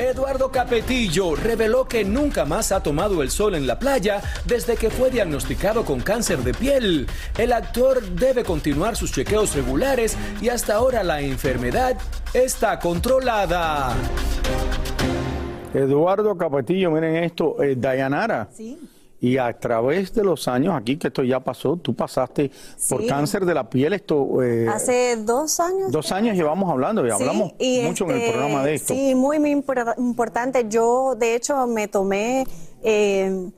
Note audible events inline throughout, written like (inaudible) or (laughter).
Eduardo Capetillo reveló que nunca más ha tomado el sol en la playa desde que fue diagnosticado con cáncer de piel. El actor debe continuar sus chequeos regulares y hasta ahora la enfermedad está controlada. Eduardo Capetillo, miren esto, eh, Dayanara. Sí. Y a través de los años, aquí que esto ya pasó, tú pasaste por Sí. cáncer de la piel, esto... eh, Hace dos años. Dos años llevamos hablando y Sí, hablamos y mucho en el este, programa de esto. Sí, muy, muy impor- importante. Yo, de hecho, me tomé eh,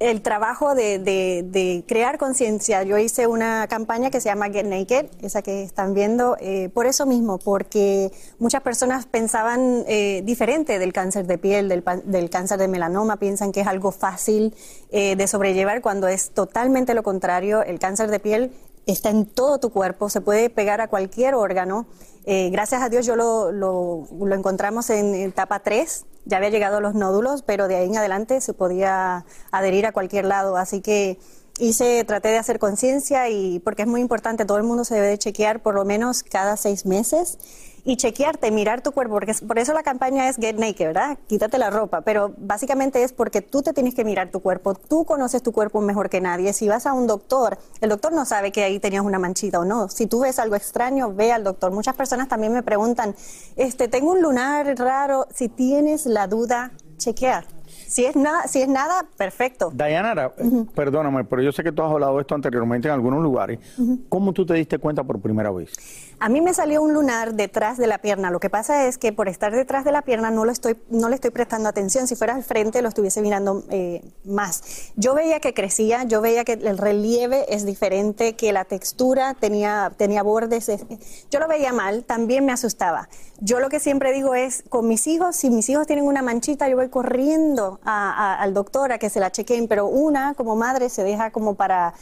el trabajo de, de- crear conciencia. Yo hice una campaña que se llama Get Naked, esa que están viendo, eh, por eso mismo, porque muchas personas pensaban eh, diferente del cáncer de piel, del, del cáncer de melanoma, piensan que es algo fácil eh, de sobrellevar cuando es totalmente lo contrario. El cáncer de piel está en todo tu cuerpo, se puede pegar a cualquier órgano. Eh, gracias a Dios yo lo, lo- lo encontramos en etapa 3, ya había llegado a los nódulos, pero de ahí en adelante se podía adherir a cualquier lado. Así que hice, traté de hacer conciencia y porque es muy importante, todo el mundo se debe de chequear por lo menos cada seis meses y chequearte, mirar tu cuerpo, porque por eso la campaña es Get Naked, ¿verdad? Quítate la ropa, pero básicamente es porque tú te tienes que mirar tu cuerpo, tú conoces tu cuerpo mejor que nadie. Si vas a un doctor, el doctor no sabe que ahí tenías una manchita o no. Si tú ves algo extraño, ve al doctor. Muchas personas también me preguntan, este, tengo un lunar raro, si tienes la duda, chequear. Si es nada, si es nada, perfecto. Dayanara, eh, perdóname, pero yo sé que tú has hablado de esto anteriormente en algunos lugares. ¿Cómo tú te diste cuenta por primera vez? A mí me salió un lunar detrás de la pierna. Lo que pasa es que por estar detrás de la pierna no lo estoy, no le estoy prestando atención. Si fuera al frente lo estuviese mirando eh, más. Yo veía que crecía, yo veía que el relieve es diferente, que la textura tenía, tenía bordes. es- Yo lo veía mal, también me asustaba. Yo lo que siempre digo es, con mis hijos, si mis hijos tienen una manchita, yo voy corriendo a- a- al doctor a que se la chequeen, pero una como madre se deja como para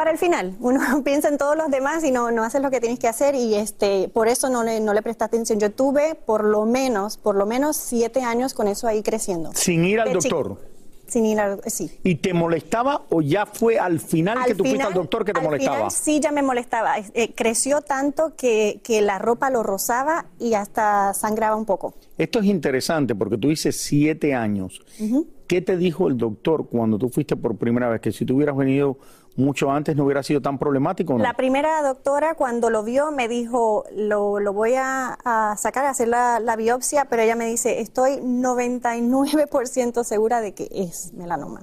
para el final. Uno (laughs) piensa en todos los demás y no, no haces lo que tienes que hacer y este, por eso no le, no le presté atención. Yo tuve por lo menos, por lo menos siete años con eso ahí creciendo. Sin ir al De doctor. Sin ir al sí. ¿Y te molestaba o ya fue al final que tú fuiste al doctor que te al molestaba? final sí, ya me molestaba. Eh, creció tanto que, que la ropa lo rozaba y hasta sangraba un poco. Esto es interesante porque tú dices siete años. ¿Qué te dijo el doctor cuando tú fuiste por primera vez? Que si tú hubieras venido mucho antes no hubiera sido tan problemático, ¿o ¿no? La primera doctora cuando lo vio me dijo, lo, lo voy a, sacar, a hacer la, la biopsia, pero ella me dice, estoy 99% segura de que es melanoma.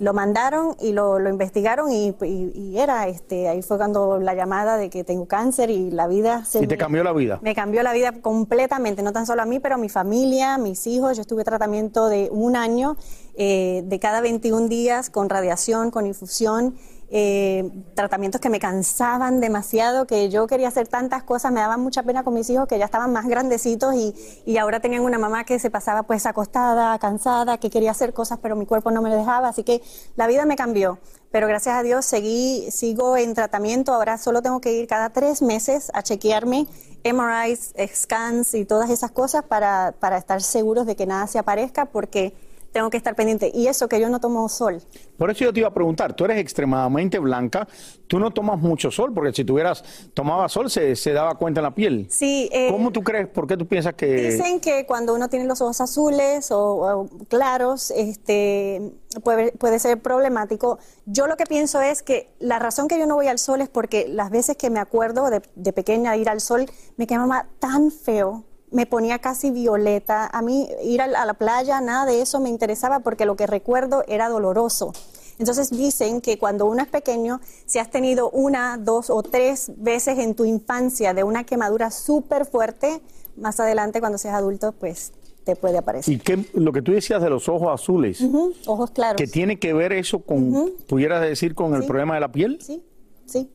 Lo mandaron y lo, lo investigaron y, y- y era, este, ahí fue cuando la llamada de que tengo cáncer y la vida se Y te me- cambió la vida. me cambió la vida completamente, no tan solo a mí, pero a mi familia, mis hijos. Yo estuve tratamiento de un año, eh, de cada 21 días, con radiación, con infusión, eh, tratamientos que me cansaban demasiado, que yo quería hacer tantas cosas, me daban mucha pena con mis hijos que ya estaban más grandecitos y, y ahora tenían una mamá que se pasaba pues acostada, cansada, que quería hacer cosas, pero mi cuerpo no me dejaba, así que la vida me cambió. Pero gracias a Dios seguí, sigo en tratamiento. Ahora solo tengo que ir cada tres meses a chequearme MRIs, scans y todas esas cosas para, para estar seguros de que nada se aparezca, porque tengo que estar pendiente. Y eso que yo no tomo sol. Por eso yo te iba a preguntar, tú eres extremadamente blanca, tú no tomas mucho sol, porque si tuvieras, tomaba sol se, se daba cuenta en la piel. Sí. eh, ¿Cómo tú crees, por qué tú piensas que... Dicen que cuando uno tiene los ojos azules o, o claros, este, puede, puede ser problemático. Yo lo que pienso es que la razón que yo no voy al sol es porque las veces que me acuerdo de, de pequeña ir al sol, me quemaba tan feo, me ponía casi violeta. A mí ir a la, playa, nada de eso me interesaba porque lo que recuerdo era doloroso. Entonces dicen que cuando uno es pequeño, si has tenido una, dos o tres veces en tu infancia de una quemadura súper fuerte, más adelante cuando seas adulto, pues te puede aparecer. Y qué, lo que tú decías de los ojos azules, Ojos claros. que tiene que ver eso con, pudieras decir, con el problema de la piel. Sí, sí.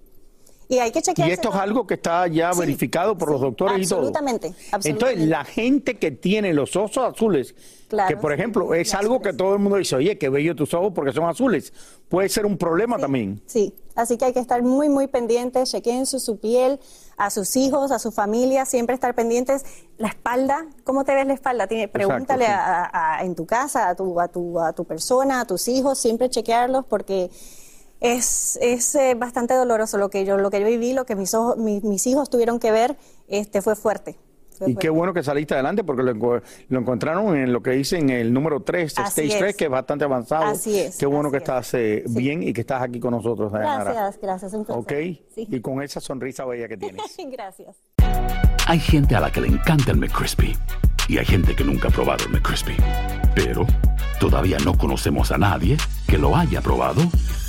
Y hay que Y chequearse. esto es algo que está ya Sí, verificado por los doctores y todo. absolutamente, Entonces, la gente que tiene los ojos azules, Claro, que por ejemplo es algo que todo el mundo dice, oye, qué bello tus ojos porque son azules, puede ser un problema también. Sí, así que hay que estar muy, muy pendientes, chequeen su, su piel, a sus hijos, a su familia, siempre estar pendientes. La espalda, ¿cómo te ves la espalda? Tiene, pregúntale sí. a- a- en tu casa, a tu, a, tu, a tu persona, a tus hijos, siempre chequearlos porque es, es eh, bastante doloroso lo que yo, lo que yo viví, lo que mis, ojos, mi- mis hijos tuvieron que ver, este, fue fuerte. fue Y qué bueno que saliste adelante porque lo, enco- lo encontraron en lo que dicen el número 3, Así Stage es. 3, que es bastante avanzado. Así es, Qué bueno que es. estás eh, Sí. bien y que estás aquí con nosotros, Dayanara. Gracias, gracias, un placer. Ok, Sí. y con esa sonrisa bella que tienes. (laughs) Gracias. Hay gente a la que le encanta el McCrispy y hay gente que nunca ha probado el McCrispy. Pero todavía no conocemos a nadie que lo haya probado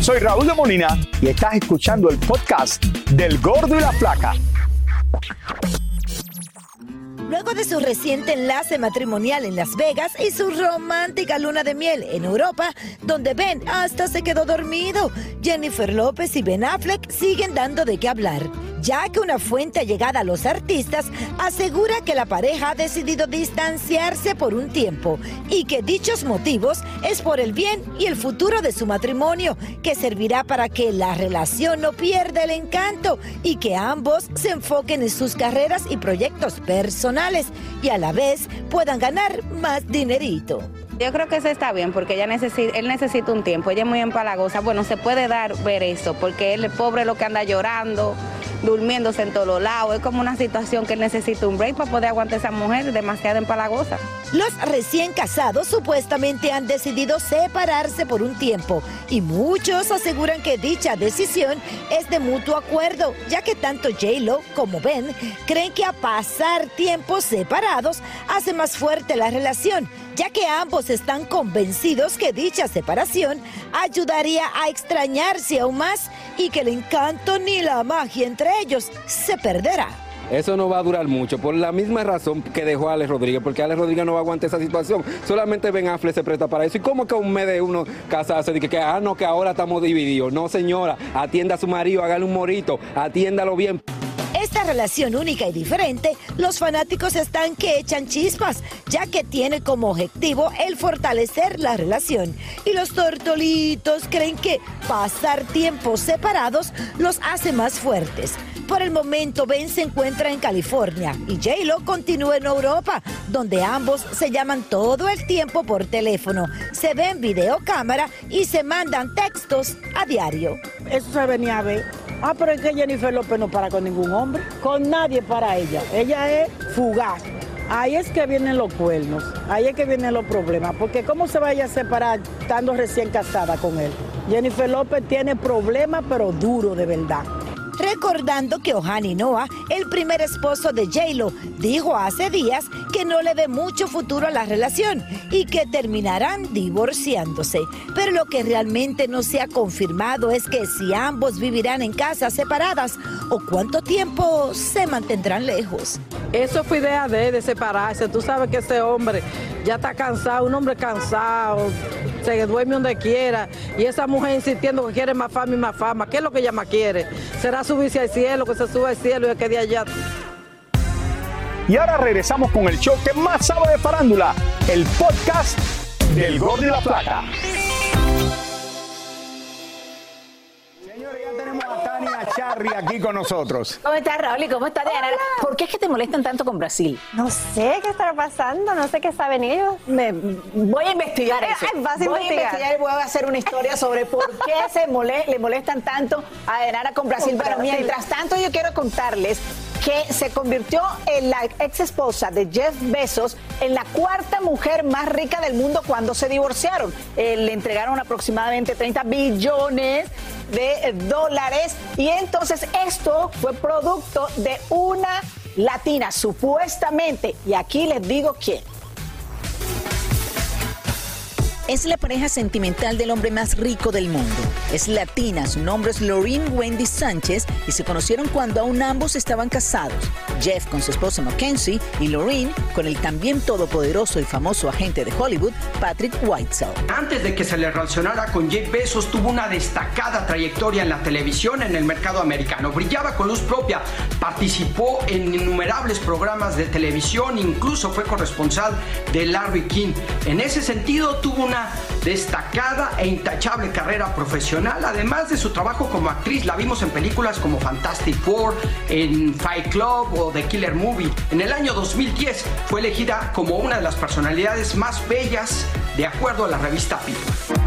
Soy Raúl de Molina y estás escuchando el podcast del Gordo y la Flaca. Luego de su reciente enlace matrimonial en Las Vegas y su romántica luna de miel en Europa, donde Ben hasta se quedó dormido, Jennifer López y Ben Affleck siguen dando de qué hablar, ya que una fuente llegada a los artistas asegura que la pareja ha decidido distanciarse por un tiempo y que dichos motivos es por el bien y el futuro de su matrimonio, que servirá para que la relación no pierda el encanto y que ambos se enfoquen en sus carreras y proyectos personales y a la vez puedan ganar más dinerito. Yo creo que eso está bien porque ella necesita, él necesita un tiempo, ella es muy empalagosa. Bueno, se puede dar ver eso porque él es pobre lo que anda llorando, durmiéndose en todos lados. Es como una situación que necesita un break para poder aguantar a esa mujer demasiado empalagosa. Los recién casados supuestamente han decidido separarse por un tiempo y muchos aseguran que dicha decisión es de mutuo acuerdo, ya que tanto J-Lo como Ben creen que a pasar tiempos separados hace más fuerte la relación, ya que ambos están convencidos que dicha separación ayudaría a extrañarse aún más y que el encanto ni la magia entre ellos se perderá. Eso no va a durar mucho, por la misma razón que dejó a Alex Rodríguez, porque Alex Rodríguez no va a aguantar esa situación. Solamente Ben Affleck se presta para eso. ¿Y cómo que un mes de uno casarse? Dice que, ah, no, que ahora estamos divididos. No, señora, atienda a su marido, hágale un morito, atiéndalo bien. Esta relación única y diferente, los fanáticos están que echan chispas, ya que tiene como objetivo el fortalecer la relación. Y los tortolitos creen que pasar tiempos separados los hace más fuertes. Por el momento, Ben se encuentra en California y J-Lo continúa en Europa, donde ambos se llaman todo el tiempo por teléfono, se ven videocámara y se mandan textos a diario. Eso se venía a ver. Ah, pero es que Jennifer López no para con ningún hombre, con nadie para ella. Ella es fugaz. Ahí es que vienen los cuernos, ahí es que vienen los problemas, porque ¿cómo se vaya a separar estando recién casada con él? Jennifer López tiene problemas, pero duro de verdad. Recordando que Ohani Noah, el primer esposo de J-Lo, dijo hace días que no le ve mucho futuro a la relación y que terminarán divorciándose. Pero lo que realmente no se ha confirmado es que si ambos vivirán en casas separadas o cuánto tiempo se mantendrán lejos. Eso fue idea de, separarse. Tú sabes que ese hombre ya está cansado, un hombre cansado, se duerme donde quiera. Y esa mujer insistiendo que quiere más fama y más fama. ¿Qué es lo que ella más quiere? Será subirse al cielo, que se suba al cielo y que de allá. Y ahora regresamos con el show que más sabe de farándula, el podcast del Gol de la Plata. Señores, ya tenemos a Tania Charry aquí con nosotros. ¿Cómo estás, Raúl? ¿Y cómo estás, Diana? ¿Por qué es que te molestan tanto con Brasil? No sé qué estará pasando, no sé qué saben ellos. Me, voy a investigar eso. Ay, vas a voy investigar. a investigar y voy a hacer una historia sobre por qué se mole- le molestan tanto a Diana con Brasil. Con Pero Brasil. mientras tanto, yo quiero contarles que se convirtió en la ex esposa de Jeff Bezos en la cuarta mujer más rica del mundo cuando se divorciaron. Eh, le entregaron aproximadamente 30 billones de dólares y entonces esto fue producto de una latina, supuestamente, y aquí les digo quién. Es la pareja sentimental del hombre más rico del mundo. Es latina, su nombre es Lorraine Wendy Sánchez y se conocieron cuando aún ambos estaban casados. Jeff con su esposa Mackenzie y Lorraine con el también todopoderoso y famoso agente de Hollywood, Patrick Whitesell. Antes de que se le relacionara con Jeff Bezos, tuvo una destacada trayectoria en la televisión en el mercado americano. Brillaba con luz propia, participó en innumerables programas de televisión, incluso fue corresponsal de Larry King. En ese sentido, tuvo una destacada e intachable carrera profesional, además de su trabajo como actriz. La vimos en películas como Fantastic Four, en Fight Club o The Killer Movie. En el año 2010 fue elegida como una de las personalidades más bellas de acuerdo a la revista People.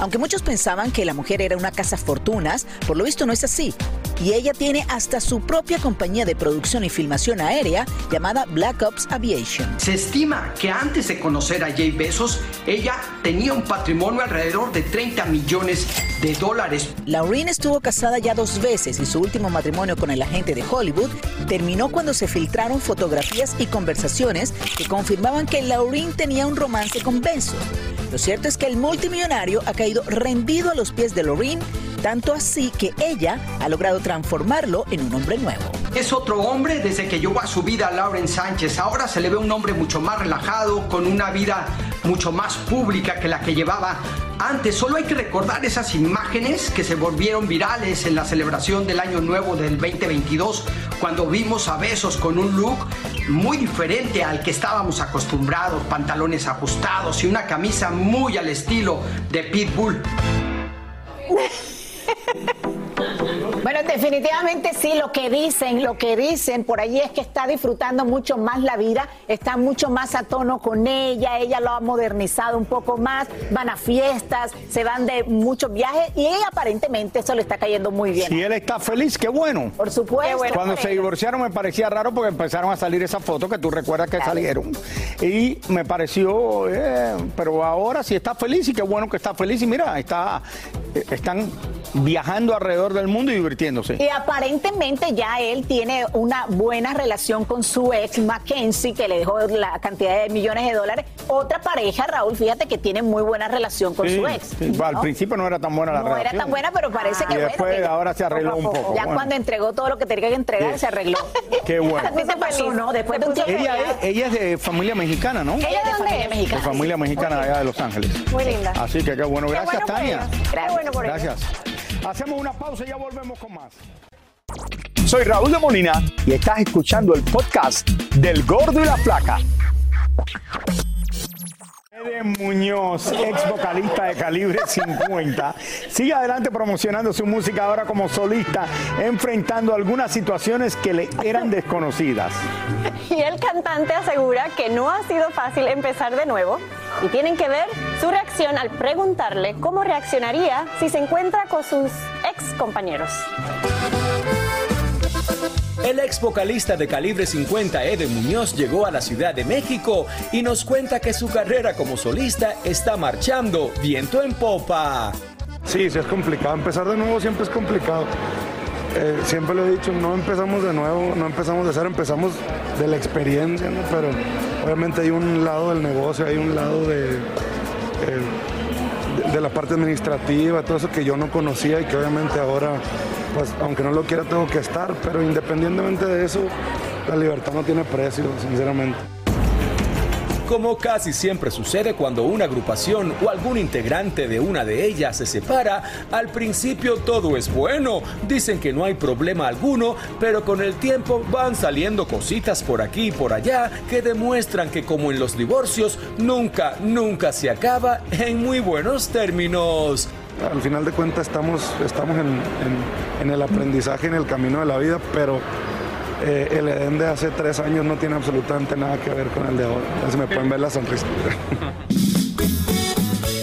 Aunque muchos pensaban que la mujer era una casa fortunas, por lo visto no es así. Y ella tiene hasta su propia compañía de producción y filmación aérea llamada Black Ops Aviation. Se estima que antes de conocer a Jay Bezos, ella tenía un patrimonio alrededor de 30 millones de dólares. Laureen estuvo casada ya dos veces y su último matrimonio con el agente de Hollywood terminó cuando se filtraron fotografías y conversaciones que confirmaban que Laureen tenía un romance con Bezos. Lo cierto es que el multimillonario ha caído rendido a los pies de Laureen, tanto así que ella ha logrado transformarlo en un hombre nuevo. Es otro hombre desde que llevó a su vida a Lauren Sánchez. Ahora se le ve un hombre mucho más relajado, con una vida mucho más pública que la que llevaba antes. Solo hay que recordar esas imágenes que se volvieron virales en la celebración del Año Nuevo del 2022, cuando vimos a Besos con un look muy diferente al que estábamos acostumbrados, pantalones ajustados y una camisa muy al estilo de Pitbull. Definitivamente sí, lo que dicen, lo que dicen por allí es que está disfrutando mucho más la vida, está mucho más a tono con ella, ella lo ha modernizado un poco más, van a fiestas, se van de muchos viajes y ella aparentemente eso le está cayendo muy bien. Si él está feliz, qué bueno. Por supuesto. Cuando se divorciaron me parecía raro porque empezaron a salir esas fotos que tú recuerdas que salieron. Y me pareció, eh, pero ahora sí está feliz y qué bueno que está feliz. Y mira, está, eh, están viajando alrededor del mundo y divirtiéndose. Y aparentemente ya él tiene una buena relación con su ex Mackenzie, que le dejó la cantidad de millones de dólares. Otra pareja, Raúl, fíjate que tiene muy buena relación con Sí, su ex. sí, ¿no? Al principio no era tan buena la No relación. era tan buena, pero parece que Y bueno, después que- ahora se arregló un poco. Ya Bueno, cuando entregó todo lo que tenía que entregar, Sí. se arregló. (laughs) Qué bueno. ¿Qué te pasó, no? Después de un tiempo. Ella es, ella es de familia mexicana, ¿no? ¿Ella de dónde es? De familia mexicana allá de Los Ángeles. Muy linda. Así que qué bueno. Qué Gracias, bueno Tania. ella. Qué bueno por ella. Gracias. Hacemos una pausa y ya volvemos con más. Soy Raúl de Molina y estás escuchando el podcast del Gordo y la Flaca. Ede Muñoz, ex vocalista de Calibre 50, sigue adelante promocionando su música ahora como solista, enfrentando algunas situaciones que le eran desconocidas. Y el cantante asegura que no ha sido fácil empezar de nuevo y tienen que ver su reacción al preguntarle cómo reaccionaría si se encuentra con sus ex compañeros. El ex vocalista de Calibre 50, Ede Muñoz, llegó a la Ciudad de México y nos cuenta que su carrera como solista está marchando viento en popa. Sí, sí es complicado. Empezar de nuevo siempre es complicado. Eh, siempre lo he dicho, no empezamos de nuevo, no empezamos de cero, empezamos de la experiencia, ¿no? Pero obviamente hay un lado del negocio, hay un lado de, eh, de, la parte administrativa, todo eso que yo no conocía y que obviamente ahora, pues aunque no lo quiera, tengo que estar, pero independientemente de eso, la libertad no tiene precio, sinceramente. Como casi siempre sucede cuando una agrupación o algún integrante de una de ellas se separa, al principio todo es bueno, dicen que no hay problema alguno, pero con el tiempo van saliendo cositas por aquí y por allá que demuestran que como en los divorcios, nunca, nunca se acaba en muy buenos términos. Al final de cuentas estamos, estamos en, en- en el aprendizaje, en el camino de la vida, pero eh, el Edén de hace tres años no tiene absolutamente nada que ver con el de ahora. Me pueden ver la sonrisa. (laughs)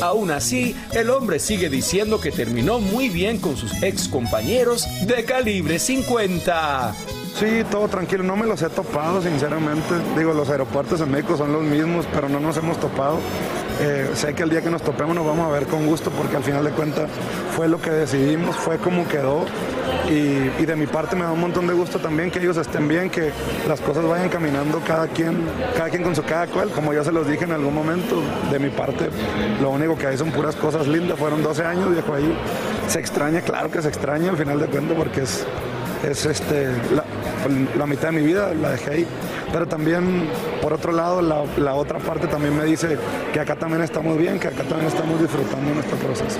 Aún así, el hombre sigue diciendo que terminó muy bien con sus ex compañeros de calibre 50. Sí, todo tranquilo, no me los he topado, sinceramente. Digo, los aeropuertos en México son los mismos, pero no nos hemos topado. Eh, sé que el día que nos topemos nos vamos a ver con gusto, porque al final de cuentas fue lo que decidimos, fue como quedó. Y, de mi parte me da un montón de gusto también que ellos estén bien, que las cosas vayan caminando cada quien, cada quien con su cada cual, como ya se los dije en algún momento. De mi parte, lo único que hay son puras cosas lindas. Fueron 12 años, viejo, ahí. Se extraña, claro que se extraña al final de cuentas, porque es, es este, la, la mitad de mi vida la dejé ahí. Pero también, por otro lado, la, la otra parte también me dice que acá también estamos bien, que acá también estamos disfrutando nuestro proceso.